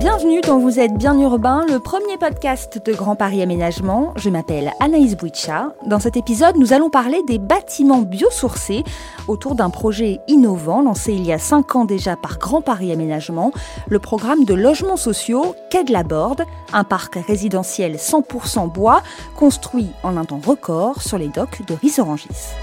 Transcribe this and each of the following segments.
Bienvenue dans Vous êtes bien urbain, le premier podcast de Grand Paris Aménagement. Je m'appelle Anaïs Bouicha. Dans cet épisode, nous allons parler des bâtiments biosourcés autour d'un projet innovant lancé il y a 5 ans déjà par Grand Paris Aménagement, le programme de logements sociaux Quai de la Borde, un parc résidentiel 100% bois construit en un temps record sur les docks de Rissorangis.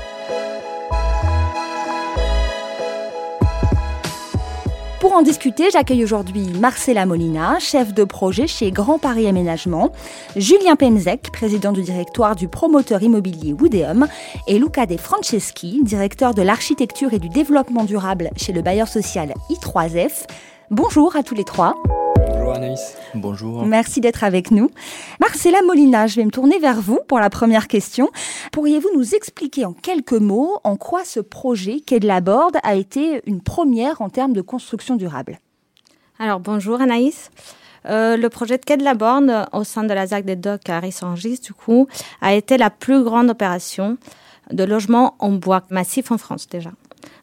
Pour en discuter, j'accueille aujourd'hui Marcella Molina, chef de projet chez Grand Paris Aménagement, Julien Penzek, président du directoire du promoteur immobilier Woodeum, et Luca De Franceschi, directeur de l'architecture et du développement durable chez le bailleur social I3F. Bonjour à tous les trois. Bonjour Anaïs. Bonjour. Merci d'être avec nous. Marcella Molina, je vais me tourner vers vous pour la première question. Pourriez-vous nous expliquer en quelques mots en quoi ce projet Quai de la Borde a été une première en termes de construction durable? Alors bonjour Anaïs. Euh, le projet de Quai de la Borde au sein de la ZAC des Docks à Rissangis, du coup, a été la plus grande opération de logement en bois massif en France déjà.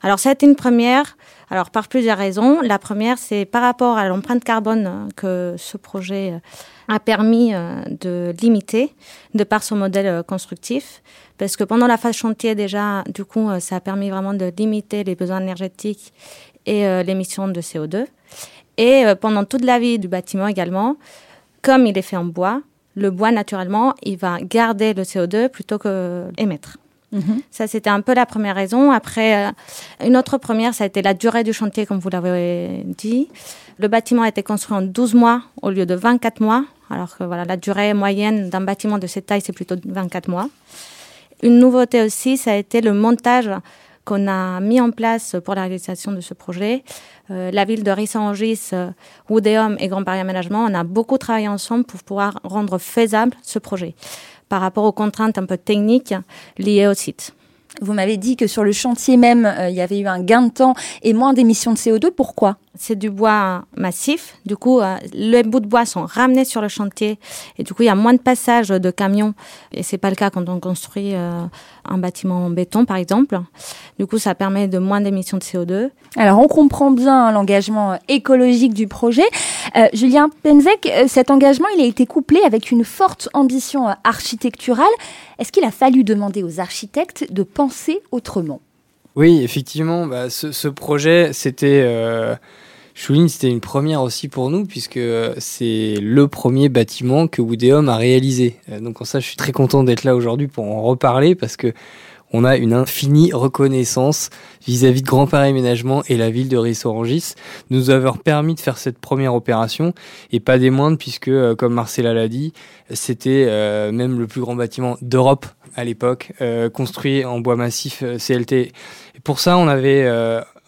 Alors, ça a été une première, alors par plusieurs raisons. La première, c'est par rapport à l'empreinte carbone que ce projet a permis euh, de limiter de par son modèle euh, constructif. Parce que pendant la phase chantier, déjà, du coup, euh, ça a permis vraiment de limiter les besoins énergétiques et l'émission de CO2. Et pendant toute la vie du bâtiment également, comme il est fait en bois, le bois, naturellement, il va garder le CO2 plutôt que émettre. Mhm. Ça, c'était un peu la première raison. Après, euh, une autre première, ça a été la durée du chantier, comme vous l'avez dit. Le bâtiment a été construit en 12 mois au lieu de 24 mois. Alors que voilà, la durée moyenne d'un bâtiment de cette taille, c'est plutôt 24 mois. Une nouveauté aussi, ça a été le montage qu'on a mis en place pour la réalisation de ce projet. Euh, la ville de Rissangis, euh, Woodeum et Grand Paris Aménagement, on a beaucoup travaillé ensemble pour pouvoir rendre faisable ce projet par rapport aux contraintes un peu techniques liées au site. Vous m'avez dit que sur le chantier même, euh, il y avait eu un gain de temps et moins d'émissions de CO2. Pourquoi? C'est du bois massif. Du coup, euh, les bouts de bois sont ramenés sur le chantier et du coup, il y a moins de passages de camions. Et c'est pas le cas quand on construit euh, un bâtiment en béton, par exemple. Du coup, ça permet de moins d'émissions de CO2. Alors, on comprend bien l'engagement écologique du projet. Julien Penzek, cet engagement, il a été couplé avec une forte ambition architecturale. Est-ce qu'il a fallu demander aux architectes de penser autrement Oui, effectivement, bah, ce, projet, c'était... Euh, c'était une première aussi pour nous, puisque c'est le premier bâtiment que Woodeum a réalisé. Euh, donc en ça, je suis très content d'être là aujourd'hui pour en reparler, parce que on a une infinie reconnaissance vis-à-vis de Grand Paris Aménagement et la ville de Rissorangis nous avoir permis de faire cette première opération et pas des moindres puisque, euh, comme Marcella l'a dit, c'était euh, même le plus grand bâtiment d'Europe à l'époque, euh, construit en bois massif CLT. Et pour ça, on avait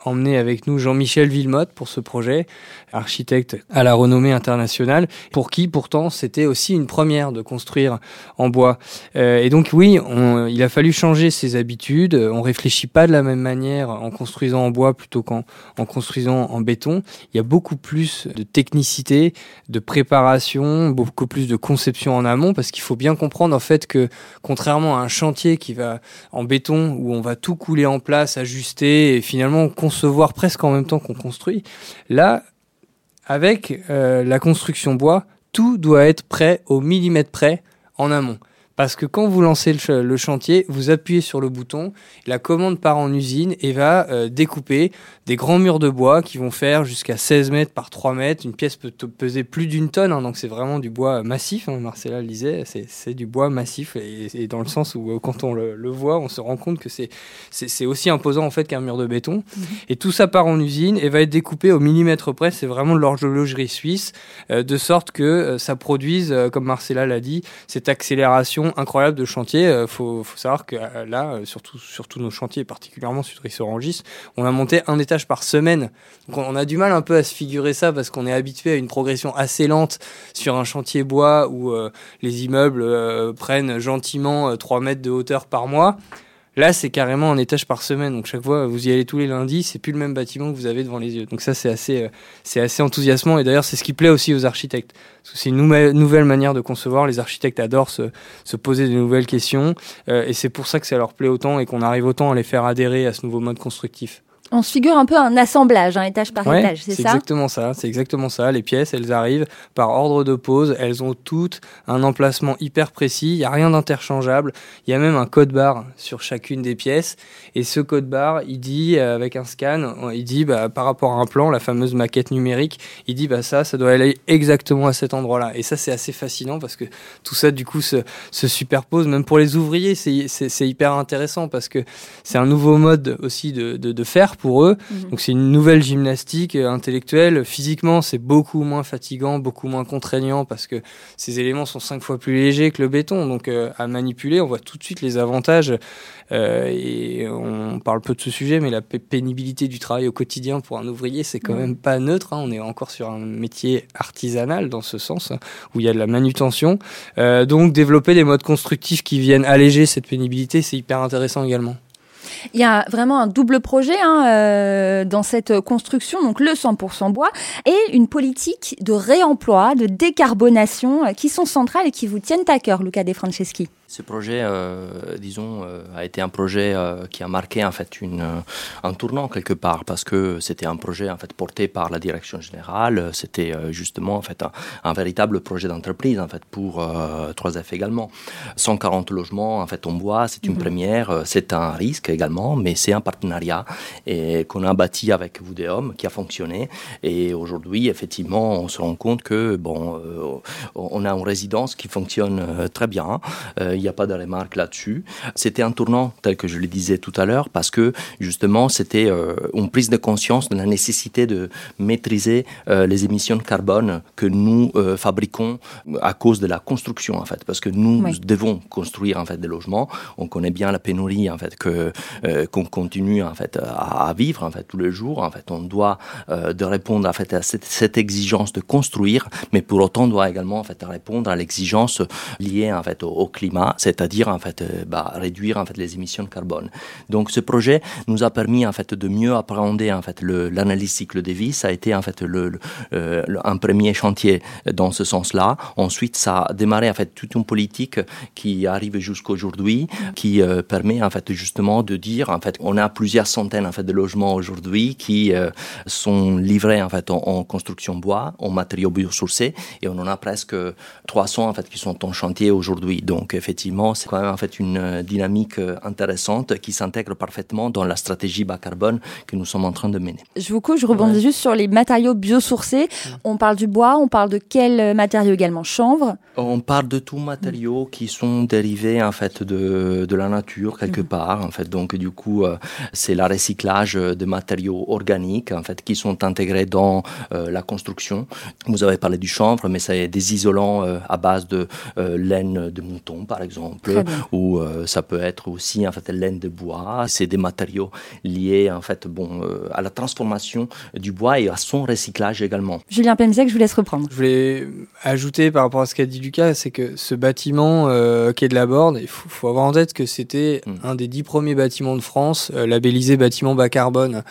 emmené avec nous Jean-Michel Villemotte pour ce projet, architecte à la renommée internationale, pour qui pourtant c'était aussi une première de construire en bois. Euh, et donc oui, on, il a fallu changer ses habitudes. On réfléchit pas de la même manière en construisant en bois plutôt qu'en en construisant en béton. Il y a beaucoup plus de technicité, de préparation, beaucoup plus de conception en amont, parce qu'il faut bien comprendre en fait que contrairement à un chantier qui va en béton où on va tout couler en place, ajuster et finalement construire se voir presque en même temps qu'on construit. Là, avec euh, la construction bois, tout doit être prêt au millimètre près en amont. Parce que quand vous lancez le, chantier, vous appuyez sur le bouton, la commande part en usine et va euh, découper des grands murs de bois qui vont faire jusqu'à 16 mètres par 3 mètres. Une pièce peut peser plus d'une tonne, hein, donc c'est vraiment du bois massif. Hein, Marcella le disait, c'est du bois massif et, dans le sens où euh, quand on le, voit, on se rend compte que c'est aussi imposant en fait qu'un mur de béton. Mhm. Et tout ça part en usine et va être découpé au millimètre près. C'est vraiment de l'horlogerie suisse, euh, de sorte que ça produise, comme Marcella l'a dit, cette accélération incroyable de chantier. Il euh, faut, savoir que euh, là, euh, surtout sur tous nos chantiers, particulièrement sur Rissorangis, on a monté un étage par semaine. Donc on a du mal un peu à se figurer ça parce qu'on est habitué à une progression assez lente sur un chantier bois où les immeubles prennent gentiment 3 mètres de hauteur par mois. Là, c'est carrément un étage par semaine. Donc chaque fois, vous y allez tous les lundis, c'est plus le même bâtiment que vous avez devant les yeux. Donc ça, c'est assez, euh, c'est assez enthousiasmant. Et d'ailleurs, c'est ce qui plaît aussi aux architectes. C'est une nouvelle manière de concevoir. Les architectes adorent se, se poser de nouvelles questions. Euh, et c'est pour ça que ça leur plaît autant et qu'on arrive autant à les faire adhérer à ce nouveau mode constructif. On se figure un peu un assemblage, un étage par étage, c'est ça? C'est exactement ça. C'est exactement ça. Les pièces, elles arrivent par ordre de pose. Elles ont toutes un emplacement hyper précis. Il n'y a rien d'interchangeable. Il y a même un code barre sur chacune des pièces. Et ce code barre, il dit euh, avec un scan, il dit bah, par rapport à un plan, la fameuse maquette numérique, il dit bah ça, ça doit aller exactement à cet endroit-là. Et ça, c'est assez fascinant parce que tout ça, du coup, se, se superpose. Même pour les ouvriers, c'est hyper intéressant parce que c'est un nouveau mode aussi de, de, de faire pour eux. Mhm. Donc c'est une nouvelle gymnastique euh, intellectuelle. Physiquement, c'est beaucoup moins fatigant, beaucoup moins contraignant parce que ces éléments sont cinq fois plus légers que le béton. Donc euh, à manipuler, on voit tout de suite les avantages. Euh, et on parle peu de ce sujet, mais la pénibilité du travail au quotidien pour un ouvrier, c'est quand même pas neutre. Hein. On est encore sur un métier artisanal dans ce sens, hein, où il y a de la manutention. donc développer des modes constructifs qui viennent alléger cette pénibilité, c'est hyper intéressant également. Il y a vraiment un double projet hein, euh, dans cette construction, donc le 100% bois, et une politique de réemploi, de décarbonation euh, qui sont centrales et qui vous tiennent à cœur, Luca De Franceschi. Ce projet, euh, disons, euh, a été un projet euh, qui a marqué en fait une, un tournant quelque part parce que c'était un projet en fait porté par la direction générale. C'était justement en fait un, véritable projet d'entreprise en fait pour 3F également. 140 logements en fait en bois, c'est une mhm. première. C'est un risque également, mais c'est un partenariat et qu'on a bâti avec Voudéum qui a fonctionné. Et aujourd'hui, effectivement, on se rend compte que bon, on a une résidence qui fonctionne très bien il n'y a pas de remarque là-dessus. C'était un tournant, tel que je le disais tout à l'heure, parce que justement, c'était euh, une prise de conscience de la nécessité de maîtriser euh, les émissions de carbone que nous euh, fabriquons à cause de la construction, en fait, parce que nous devons construire en fait des logements. On connaît bien la pénurie, en fait, que qu'on continue en fait à, vivre, en fait, tous les jours. En fait, on doit de répondre en fait à cette, cette, exigence de construire, mais pour autant, on doit également en fait répondre à l'exigence liée en fait au climat c'est-à-dire en fait euh, bah, réduire en fait les émissions de carbone. Donc ce projet nous a permis en fait de mieux appréhender en fait l'analyse cycle de vie. Ça a été en fait le, euh, un premier chantier dans ce sens-là. Ensuite, ça a démarré en fait toute une politique qui arrive jusqu'aujourd'hui, qui euh, permet en fait justement de dire en fait on a plusieurs centaines en fait de logements aujourd'hui qui sont livrés en fait en, construction bois, en matériaux biosourcés, et on en a presque 300 en fait qui sont en chantier aujourd'hui. Donc effectivement effectivement, c'est quand même en fait une euh, dynamique euh, intéressante qui s'intègre parfaitement dans la stratégie bas carbone que nous sommes en train de mener. Je vous coupe, je rebondis juste sur les matériaux biosourcés. Mm. On parle du bois, on parle de quels matériaux également? Chanvre? On parle de tous matériaux qui sont dérivés en fait de, de la nature quelque mm. part. En fait, donc du coup, euh, c'est le recyclage de matériaux organiques en fait qui sont intégrés dans la construction. Vous avez parlé du chanvre, mais c'est des isolants à base de laine de mouton par exemple, ou euh, ça peut être aussi en fait laine de bois. C'est des matériaux liés en fait bon euh, à la transformation du bois et à son recyclage également. Julien Pemzek, je vous laisse reprendre. Je voulais ajouter par rapport à ce qu'a dit Lucas, c'est que ce bâtiment euh, qui est de la Borde, il faut, avoir en tête que c'était hmm. un des dix premiers bâtiments de France labellisé bâtiment bas carbone,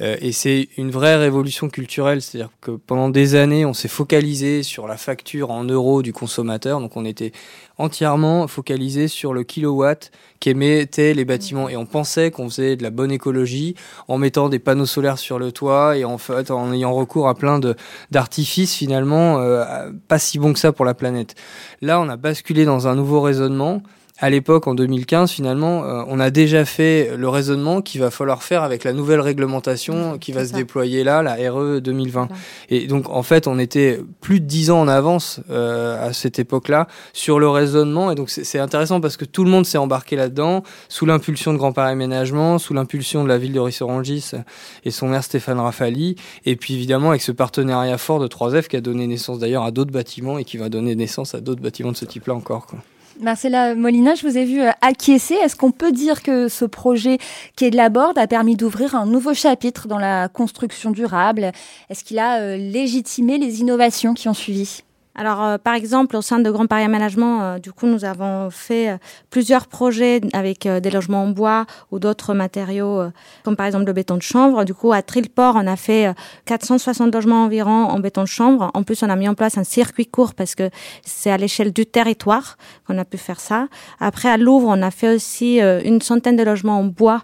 et c'est une vraie révolution culturelle, c'est-à-dire que pendant des années, on s'est focalisé sur la facture en euros du consommateur, donc on était entièrement focalisé sur le kilowatt qu'émettaient les bâtiments. Et on pensait qu'on faisait de la bonne écologie en mettant des panneaux solaires sur le toit et en fait en ayant recours à plein d'artifices finalement euh, pas si bons que ça pour la planète. Là, on a basculé dans un nouveau raisonnement à l'époque, en 2015, finalement, euh, on a déjà fait le raisonnement qu'il va falloir faire avec la nouvelle réglementation qui va se déployer là, la RE 2020. Et donc, en fait, on était plus de dix ans en avance euh, à cette époque-là sur le raisonnement. Et donc, c'est intéressant parce que tout le monde s'est embarqué là-dedans, sous l'impulsion de Grand Paris Aménagement, sous l'impulsion de la ville de Rissorangis et son maire Stéphane Rafali. Et puis, évidemment, avec ce partenariat fort de 3F qui a donné naissance d'ailleurs à d'autres bâtiments et qui va donner naissance à d'autres bâtiments de ce type-là encore. Quoi. Marcella Molina, je vous ai vu euh, acquiescer. Est-ce qu'on peut dire que ce projet qui est de la Borde a permis d'ouvrir un nouveau chapitre dans la construction durable? Est-ce qu'il a euh, légitimé les innovations qui ont suivi? Alors, euh, par exemple, au sein de Grand Paris Aménagement, euh, du coup, nous avons fait euh, plusieurs projets avec des logements en bois ou d'autres matériaux, comme par exemple le béton de chanvre. Du coup, à Trilport, on a fait 460 logements environ en béton de chanvre. En plus, on a mis en place un circuit court parce que c'est à l'échelle du territoire qu'on a pu faire ça. Après, à Louvre, on a fait aussi une centaine de logements en bois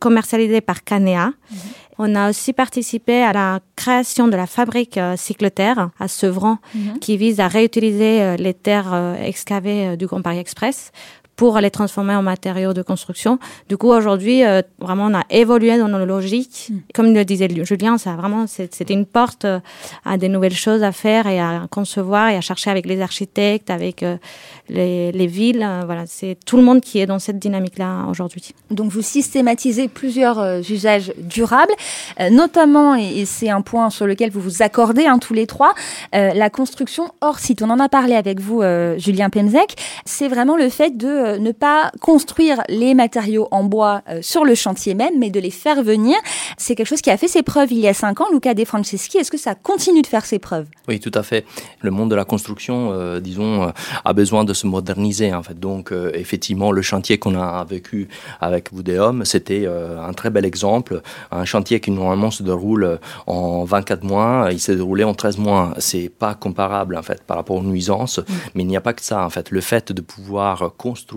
commercialisés par Canea. Mhm. On a aussi participé à la création de la fabrique euh, Cycleterre à Sevran, Mhm. qui vise à réutiliser euh, les terres euh, excavées du Grand Paris Express pour les transformer en matériaux de construction. Du coup, aujourd'hui, euh, vraiment, on a évolué dans nos logiques. Mm. Comme le disait Julien, ça a vraiment, c'était une porte euh, à des nouvelles choses à faire et à concevoir et à chercher avec les architectes, avec euh, les, les villes. Voilà, c'est tout le monde qui est dans cette dynamique-là aujourd'hui. Donc vous systématisez plusieurs euh, usages durables, notamment, et, et c'est un point sur lequel vous vous accordez hein, tous les trois, la construction hors site. On en a parlé avec vous, Julien Pemzek. C'est vraiment le fait de euh, ne pas construire les matériaux en bois euh, sur le chantier même, mais de les faire venir. C'est quelque chose qui a fait ses preuves il y a cinq ans. Luca De Franceschi, est-ce que ça continue de faire ses preuves? Oui, tout à fait. Le monde de la construction, euh, disons, a besoin de se moderniser. En fait, donc effectivement, le chantier qu'on a vécu avec Voudéum, c'était un très bel exemple. Un chantier qui normalement se déroule en 24 mois, il s'est déroulé en 13 mois. C'est pas comparable en fait par rapport aux nuisances, mais il n'y a pas que ça. En fait, le fait de pouvoir construire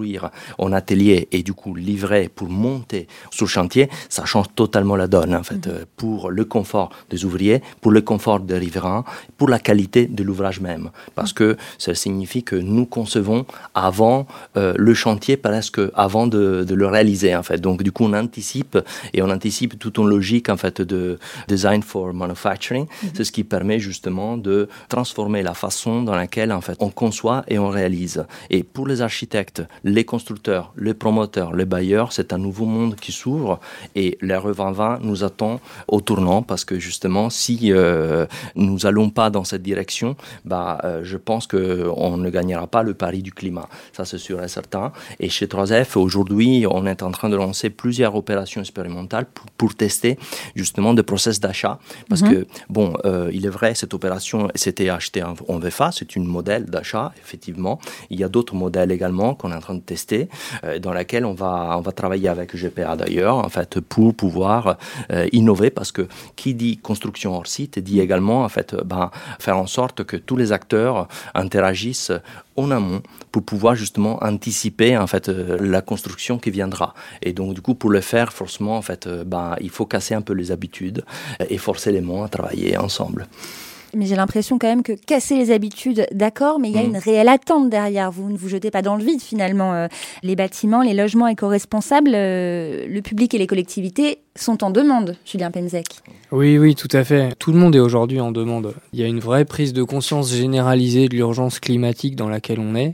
en atelier et du coup livrer pour monter sur le chantier, ça change totalement la donne en fait euh, pour le confort des ouvriers, pour le confort des riverains, pour la qualité de l'ouvrage même, parce que ça signifie que nous concevons avant euh, le chantier presque avant de, de le réaliser en fait. Donc du coup on anticipe et on anticipe tout en logique en fait de design for manufacturing. C'est ce qui permet justement de transformer la façon dans laquelle en fait on conçoit et on réalise. Et pour les architectes, les constructeurs, les promoteurs, les bailleurs, c'est un nouveau monde qui s'ouvre et l'RE 2020 nous attend au tournant parce que justement si euh, nous allons pas dans cette direction, bah euh, je pense que on ne gagnera pas le pari du climat. Ça c'est sûr et certain. Et chez 3F aujourd'hui, on est en train de lancer plusieurs opérations expérimentales pour, pour tester justement des process d'achat parce que bon, euh, il est vrai cette opération c'était acheté en, en VFA, c'est une modèle d'achat effectivement. Il y a d'autres modèles également qu'on est en train de tester euh, dans laquelle on va on va travailler avec GPA d'ailleurs en fait pour pouvoir euh, innover parce que qui dit construction hors site dit également en fait ben, faire en sorte que tous les acteurs interagissent en amont pour pouvoir justement anticiper en fait euh, la construction qui viendra et donc du coup pour le faire forcément en fait ben, il faut casser un peu les habitudes et forcer les monts à travailler ensemble. Mais j'ai l'impression quand même que casser les habitudes, d'accord, mais il y a Mm. une réelle attente derrière. Vous ne vous jetez pas dans le vide finalement. Euh, Les bâtiments, les logements éco-responsables, euh, le public et les collectivités sont en demande, Julien Penzek. Oui, oui, tout à fait. Tout le monde est aujourd'hui en demande. Il y a une vraie prise de conscience généralisée de l'urgence climatique dans laquelle on est.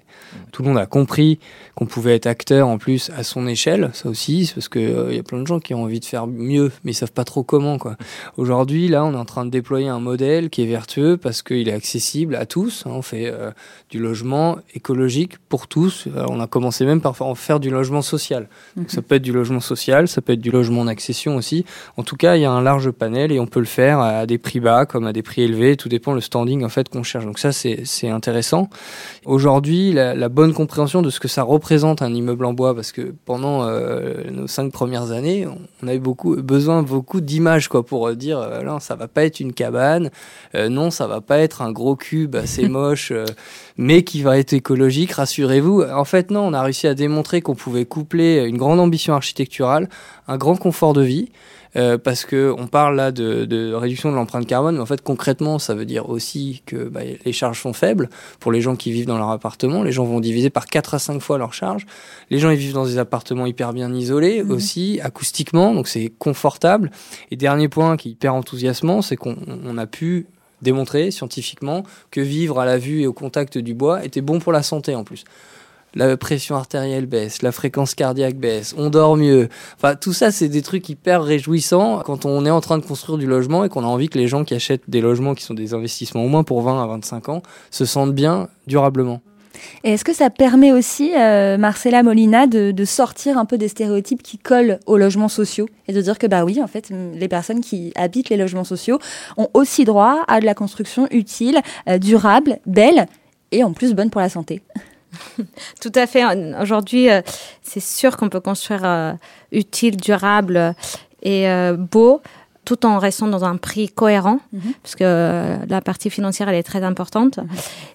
Tout le monde a compris qu'on pouvait être acteur en plus à son échelle, ça aussi, parce que euh, y a plein de gens qui ont envie de faire mieux, mais ils savent pas trop comment, quoi. Aujourd'hui, là, on est en train de déployer un modèle qui est vertueux parce qu'il est accessible à tous. hein. On fait euh, du logement écologique pour tous. Euh, on a commencé même par fa- faire du logement social. Donc, ça peut être du logement social, ça peut être du logement en accession aussi. En tout cas, il y a un large panel et on peut le faire à des prix bas comme à des prix élevés. Tout dépend le standing en fait qu'on cherche. Donc ça, c'est intéressant. Aujourd'hui, la, la bonne compréhension de ce que ça représente un immeuble en bois, parce que pendant euh, nos cinq premières années, on- avait beaucoup besoin beaucoup d'images quoi pour euh, dire euh, non, ça va pas être une cabane, euh, non, ça va pas être un gros cube assez moche, mais qui va être écologique. Rassurez-vous. En fait, non, on a réussi à démontrer qu'on pouvait coupler une grande ambition architecturale, un grand confort de vie. Euh, parce que on parle là de, de réduction de l'empreinte carbone, mais en fait concrètement, ça veut dire aussi que bah, les charges sont faibles pour les gens qui vivent dans leur appartement. Les gens vont diviser par 4 à 5 fois leurs charges. Les gens ils vivent dans des appartements hyper bien isolés Mhm. aussi, acoustiquement, donc c'est confortable. Et dernier point qui est hyper enthousiasmant, c'est qu'on on a pu démontrer scientifiquement que vivre à la vue et au contact du bois était bon pour la santé en plus la pression artérielle baisse, la fréquence cardiaque baisse, on dort mieux. Enfin, tout ça, c'est des trucs hyper réjouissants quand on est en train de construire du logement et qu'on a envie que les gens qui achètent des logements qui sont des investissements au moins pour 20 à 25 ans se sentent bien durablement. Et est-ce que ça permet aussi, euh, Marcella Molina, de, sortir un peu des stéréotypes qui collent aux logements sociaux et de dire que bah oui, en fait, les personnes qui habitent les logements sociaux ont aussi droit à de la construction utile, euh, durable, belle et en plus bonne pour la santé? Tout à fait. Aujourd'hui, euh, c'est sûr qu'on peut construire euh, utile, durable et beau tout en restant dans un prix cohérent, Mhm. parce que euh, la partie financière, elle est très importante.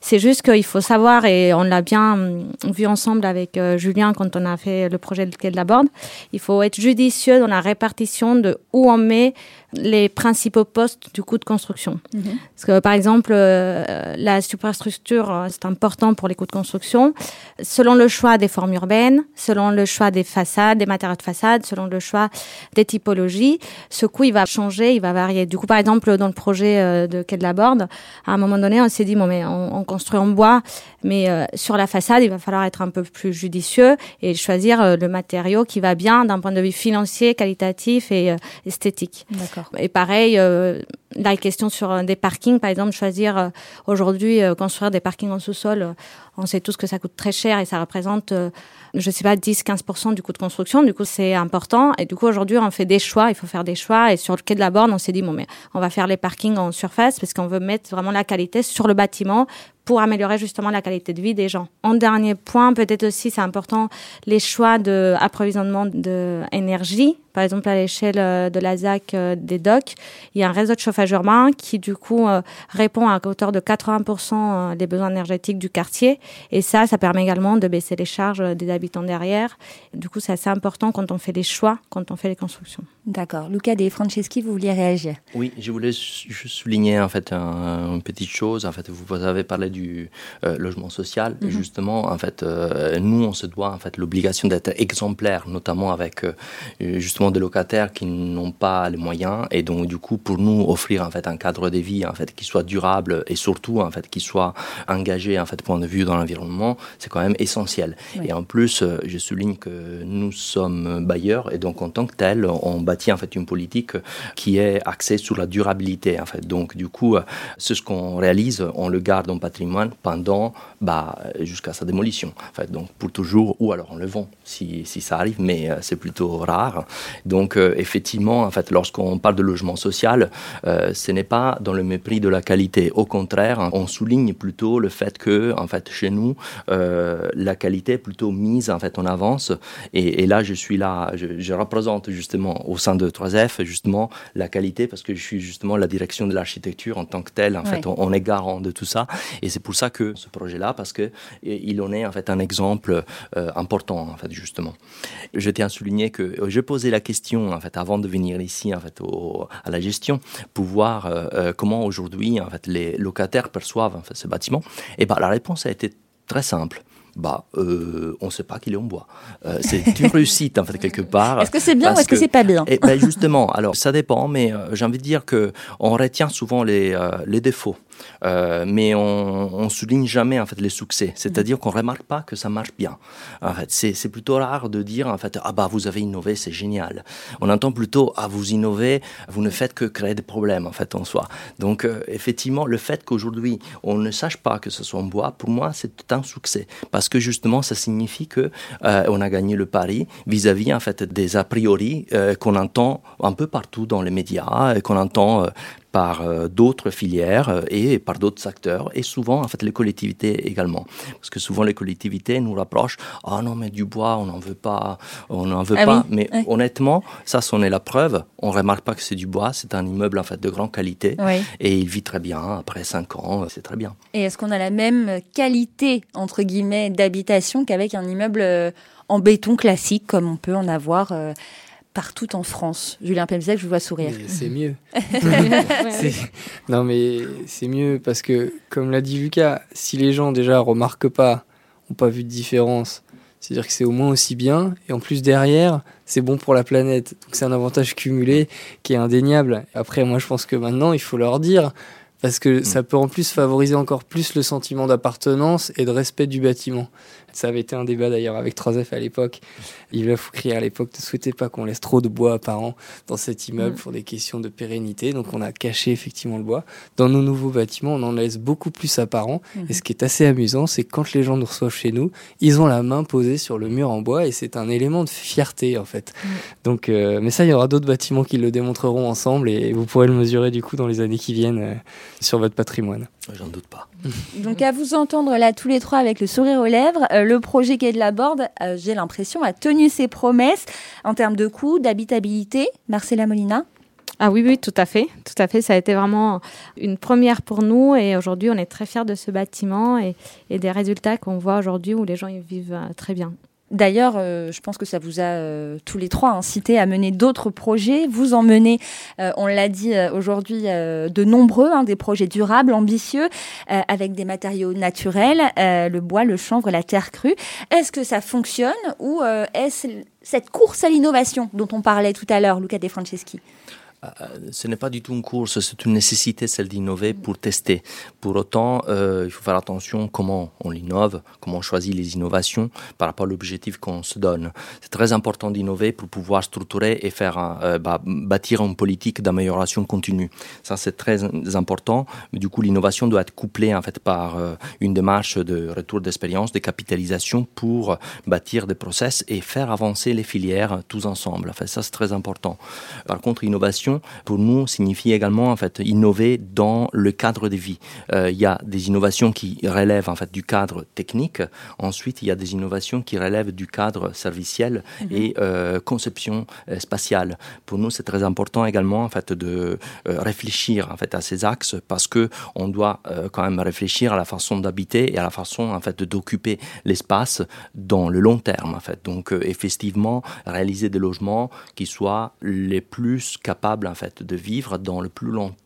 C'est juste qu'il faut savoir, et on l'a bien hum, vu ensemble avec euh, Julien quand on a fait le projet de la Borde, il faut être judicieux dans la répartition de où on met les principaux postes du coût de construction. Mhm. Parce que par exemple, euh, la superstructure, euh, c'est important pour les coûts de construction. Selon le choix des formes urbaines, selon le choix des façades, des matériaux de façade, selon le choix des typologies, ce coût il va changer, il va varier. Du coup, par exemple, dans le projet euh, de Quai de la Borde, à un moment donné, on s'est dit bon mais on, on, construit en bois, mais sur la façade, il va falloir être un peu plus judicieux et choisir le matériau qui va bien d'un point de vue financier, qualitatif et esthétique. D'accord. Et pareil, euh, la question sur euh, des parkings, par exemple, choisir euh, aujourd'hui construire des parkings en sous-sol, on sait tous que ça coûte très cher et ça représente, je sais pas, 10-15% du coût de construction. Du coup, c'est important. Et du coup, aujourd'hui, on fait des choix. Il faut faire des choix. Et sur le quai de la Borne, on s'est dit, bon, mais on va faire les parkings en surface parce qu'on veut mettre vraiment la qualité sur le bâtiment pour améliorer justement la qualité de vie des gens. En dernier point, peut-être aussi, c'est important, les choix d'approvisionnement d'énergie. Par exemple, à l'échelle euh, de la ZAC euh, des docks, il y a un réseau de chauffage urbain qui, du coup, euh, répond à hauteur de 80% des besoins énergétiques du quartier. Et ça, ça permet également de baisser les charges des habitants derrière. Du coup, c'est assez important quand on fait les choix, quand on fait les constructions. D'accord. Luca De Franceschi, vous vouliez réagir? Oui, je voulais juste souligner en fait une petite chose. En fait, vous avez parlé du euh, logement social. Mhm. Justement, en fait, euh, nous, on se doit en fait l'obligation d'être exemplaire, notamment avec euh, justement des locataires qui n'ont pas les moyens et donc du coup pour nous offrir en fait un cadre de vie en fait qui soit durable et surtout en fait qui soit engagé en fait point de vue dans l'environnement, c'est quand même essentiel. Et en plus, je souligne que nous sommes bailleurs et donc en tant que tel, on bâtit en fait une politique qui est axée sur la durabilité en fait. Donc du coup, c'est ce qu'on réalise, on le garde en patrimoine pendant bah, jusqu'à sa démolition. En fait, donc pour toujours, ou alors on le vend si, si ça arrive, mais euh, c'est plutôt rare. Donc euh, effectivement, en fait, lorsqu'on parle de logement social, euh, ce n'est pas dans le mépris de la qualité. Au contraire, on souligne plutôt le fait que en fait chez nous, la qualité est plutôt mise en fait en avance. Et, et là, je suis là, je, je représente justement au sein de 3F justement la qualité parce que je suis justement la direction de l'architecture en tant que telle. En fait, on, est garant de tout ça. Et c'est pour ça que ce projet-là, parce que il en est en fait un exemple euh, important en fait justement. Je tiens à souligner que euh, je posais la question en fait avant de venir ici en fait à la gestion pour voir euh, comment aujourd'hui en fait les locataires perçoivent en fait, ce bâtiment. Et ben la réponse a été très simple bah, euh, on ne sait pas qu'il est en bois. Euh, c'est une réussite, en fait, quelque part. Est-ce que c'est bien ou est-ce que, c'est pas bien et, eh ben, Justement, alors ça dépend, mais euh, j'ai envie de dire qu'on retient souvent les, les défauts. Euh, mais on, on, souligne jamais en fait les succès. C'est-à-dire qu'on remarque pas que ça marche bien. En fait, c'est plutôt rare de dire en fait ah bah vous avez innové, c'est génial. On entend plutôt ah vous innovez, vous ne faites que créer des problèmes en fait en soi. Donc euh, effectivement, le fait qu'aujourd'hui on ne sache pas que ce soit en bois, pour moi c'est un succès parce que justement ça signifie que euh, on a gagné le pari vis-à-vis en fait des a priori qu'on entend un peu partout dans les médias, qu'on entend par euh, d'autres filières euh, et par d'autres acteurs et souvent en fait les collectivités également. Parce que souvent les collectivités nous rapprochent. Ah non mais du bois on n'en veut pas on n'en veut ah pas. mais honnêtement ça c'en est la preuve. On remarque pas que c'est du bois c'est un immeuble en fait de grande qualité. Et il vit très bien. Après cinq ans c'est très bien. Et est-ce qu'on a la même qualité entre guillemets d'habitation qu'avec un immeuble euh, en béton classique comme on peut en avoir partout en France. Julien Pemzec, je vous vois sourire. C'est mieux. non, mais c'est mieux parce que, comme l'a dit Lucas, si les gens déjà remarquent pas, ont pas vu de différence, c'est-à-dire que c'est au moins aussi bien. Et en plus, derrière, c'est bon pour la planète. Donc c'est un avantage cumulé qui est indéniable. Après, moi, je pense que maintenant, il faut leur dire parce que ça peut en plus favoriser encore plus le sentiment d'appartenance et de respect du bâtiment. Ça avait été un débat d'ailleurs avec 3F à l'époque. Yves Foucrier à l'époque ne souhaitait pas qu'on laisse trop de bois apparent dans cet immeuble mm. pour des questions de pérennité. Donc on a caché effectivement le bois. Dans nos nouveaux bâtiments, on en laisse beaucoup plus apparent. Mm. Et ce qui est assez amusant, c'est que quand les gens nous reçoivent chez nous, ils ont la main posée sur le mur en bois et c'est un élément de fierté en fait. Mm. Donc, euh, mais ça, il y aura d'autres bâtiments qui le démontreront ensemble et vous pourrez le mesurer du coup dans les années qui viennent euh, sur votre patrimoine. J'en doute pas. Donc à vous entendre là tous les trois avec le sourire aux lèvres, euh, le projet Quai de la Borde, euh, j'ai l'impression, a tenu ses promesses en termes de coûts, d'habitabilité. Marcella Molina ah oui, oui, tout à fait. Tout à fait. Ça a été vraiment une première pour nous et aujourd'hui, on est très fiers de ce bâtiment et, des résultats qu'on voit aujourd'hui où les gens y vivent euh, très bien. D'ailleurs, euh, je pense que ça vous a euh, tous les trois incité à mener d'autres projets. Vous en menez, euh, on l'a dit aujourd'hui, de nombreux, hein, des projets durables, ambitieux, avec des matériaux naturels, le bois, le chanvre, la terre crue. Est-ce que ça fonctionne ou est-ce cette course à l'innovation dont on parlait tout à l'heure, Luca De Franceschi? Ce n'est pas du tout une course, c'est une nécessité, celle d'innover pour tester. Pour autant, euh, il faut faire attention comment on l'innove, comment on choisit les innovations par rapport à l'objectif qu'on se donne. C'est très important d'innover pour pouvoir structurer et faire euh, bah, bâtir une politique d'amélioration continue. Ça, c'est très important. Mais du coup, l'innovation doit être couplée en fait par une démarche de retour d'expérience, de capitalisation pour bâtir des process et faire avancer les filières tous ensemble. fait ça, c'est très important. Par contre, innovation pour nous, signifie également en fait innover dans le cadre de vie. Euh, il y a des innovations qui relèvent en fait du cadre technique. Ensuite, il y a des innovations qui relèvent du cadre serviciel mhm. et euh, conception euh, spatiale. Pour nous, c'est très important également en fait de réfléchir en fait à ces axes parce que on doit quand même réfléchir à la façon d'habiter et à la façon en fait d'occuper l'espace dans le long terme en fait. Donc effectivement, réaliser des logements qui soient les plus capables en fait de vivre dans le plus longtemps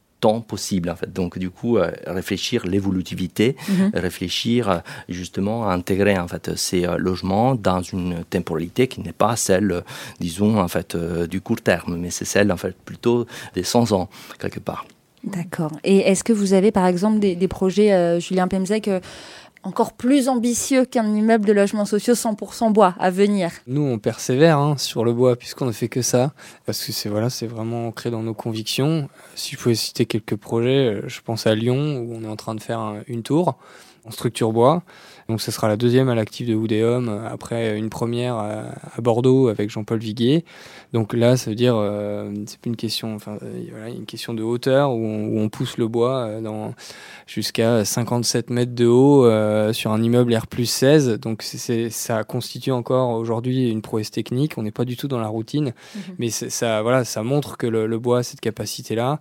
possible en fait. Donc du coup euh, réfléchir l'évolutivité, mhm. réfléchir euh, justement à intégrer en fait ces euh, logements dans une temporalité qui n'est pas celle disons en fait du court terme, mais c'est celle en fait plutôt des 100 ans quelque part. D'accord. Et est-ce que vous avez par exemple des, projets, Julien Pemzek, encore plus ambitieux qu'un immeuble de logements sociaux 100% bois à venir. Nous, on persévère hein, sur le bois puisqu'on ne fait que ça, parce que c'est voilà, c'est vraiment ancré dans nos convictions. Si je pouvais citer quelques projets, euh, je pense à Lyon où on est en train de faire une tour en structure bois. Donc ce sera la deuxième à l'actif de Woodéum, euh, après une première à, Bordeaux avec Jean-Paul Viguier. Donc là, ça veut dire, euh, c'est plus une question, enfin euh, voilà, une question de hauteur où on, pousse le bois dans jusqu'à 57 mètres de haut sur un immeuble R 16. Donc c'est, ça constitue encore aujourd'hui une prouesse technique. On n'est pas du tout dans la routine, mhm. mais ça, voilà, ça montre que le, le bois a cette capacité-là.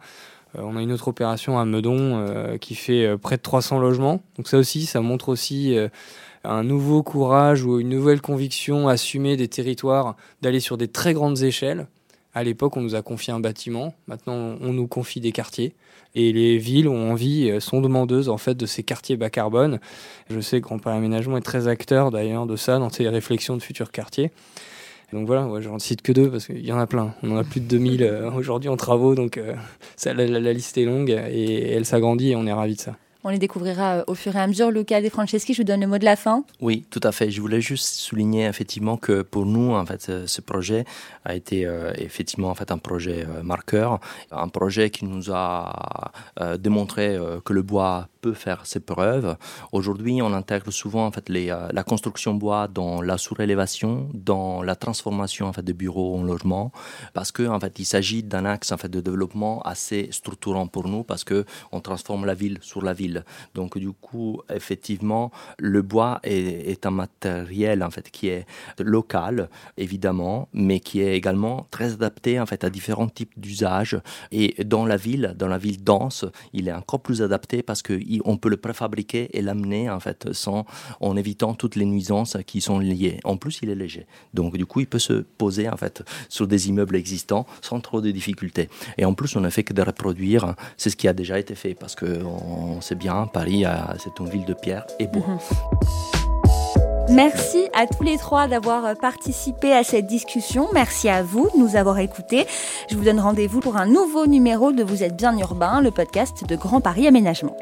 Euh, on a une autre opération à Meudon euh, qui fait euh, près de 300 logements. Donc ça aussi, ça montre aussi un nouveau courage ou une nouvelle conviction assumée des territoires d'aller sur des très grandes échelles. À l'époque, on nous a confié un bâtiment. Maintenant, on nous confie des quartiers. Et les villes ont envie, sont demandeuses en fait de ces quartiers bas carbone. Je sais que Grand Paris Aménagement est très acteur d'ailleurs de ça dans ses réflexions de futurs quartiers. Donc voilà, je n'en cite que deux parce qu'il y en a plein. On en a plus de 2000 euh, aujourd'hui en travaux, donc euh, la, liste est longue et elle s'agrandit et on est ravis de ça. On les découvrira euh, au fur et à mesure. Luca De Franceschi, je vous donne le mot de la fin. Oui, tout à fait. Je voulais juste souligner effectivement que pour nous, en fait, ce projet a été effectivement en fait un projet marqueur, un projet qui nous a démontré que le bois peut faire ses preuves. Aujourd'hui, on intègre souvent en fait les, euh, la construction bois dans la surélévation, dans la transformation en fait de bureaux en logements, parce que en fait il s'agit d'un axe en fait de développement assez structurant pour nous, parce que on transforme la ville sur la ville. Donc du coup, effectivement, le bois est, est un matériel en fait qui est local évidemment, mais qui est également très adapté en fait à différents types d'usages. Et dans la ville, dans la ville dense, il est encore plus adapté parce que on peut le préfabriquer et l'amener en fait sans, en évitant toutes les nuisances qui sont liées. En plus, il est léger. Donc du coup, il peut se poser en fait sur des immeubles existants sans trop de difficultés. Et en plus, on n'a fait que de reproduire. C'est ce qui a déjà été fait parce que on sait bien, Paris, c'est une ville de pierre et bois. Mhm. Merci à tous les trois d'avoir participé à cette discussion. Merci à vous de nous avoir écoutés. Je vous donne rendez-vous pour un nouveau numéro de Vous êtes bien urbain, le podcast de Grand Paris Aménagement.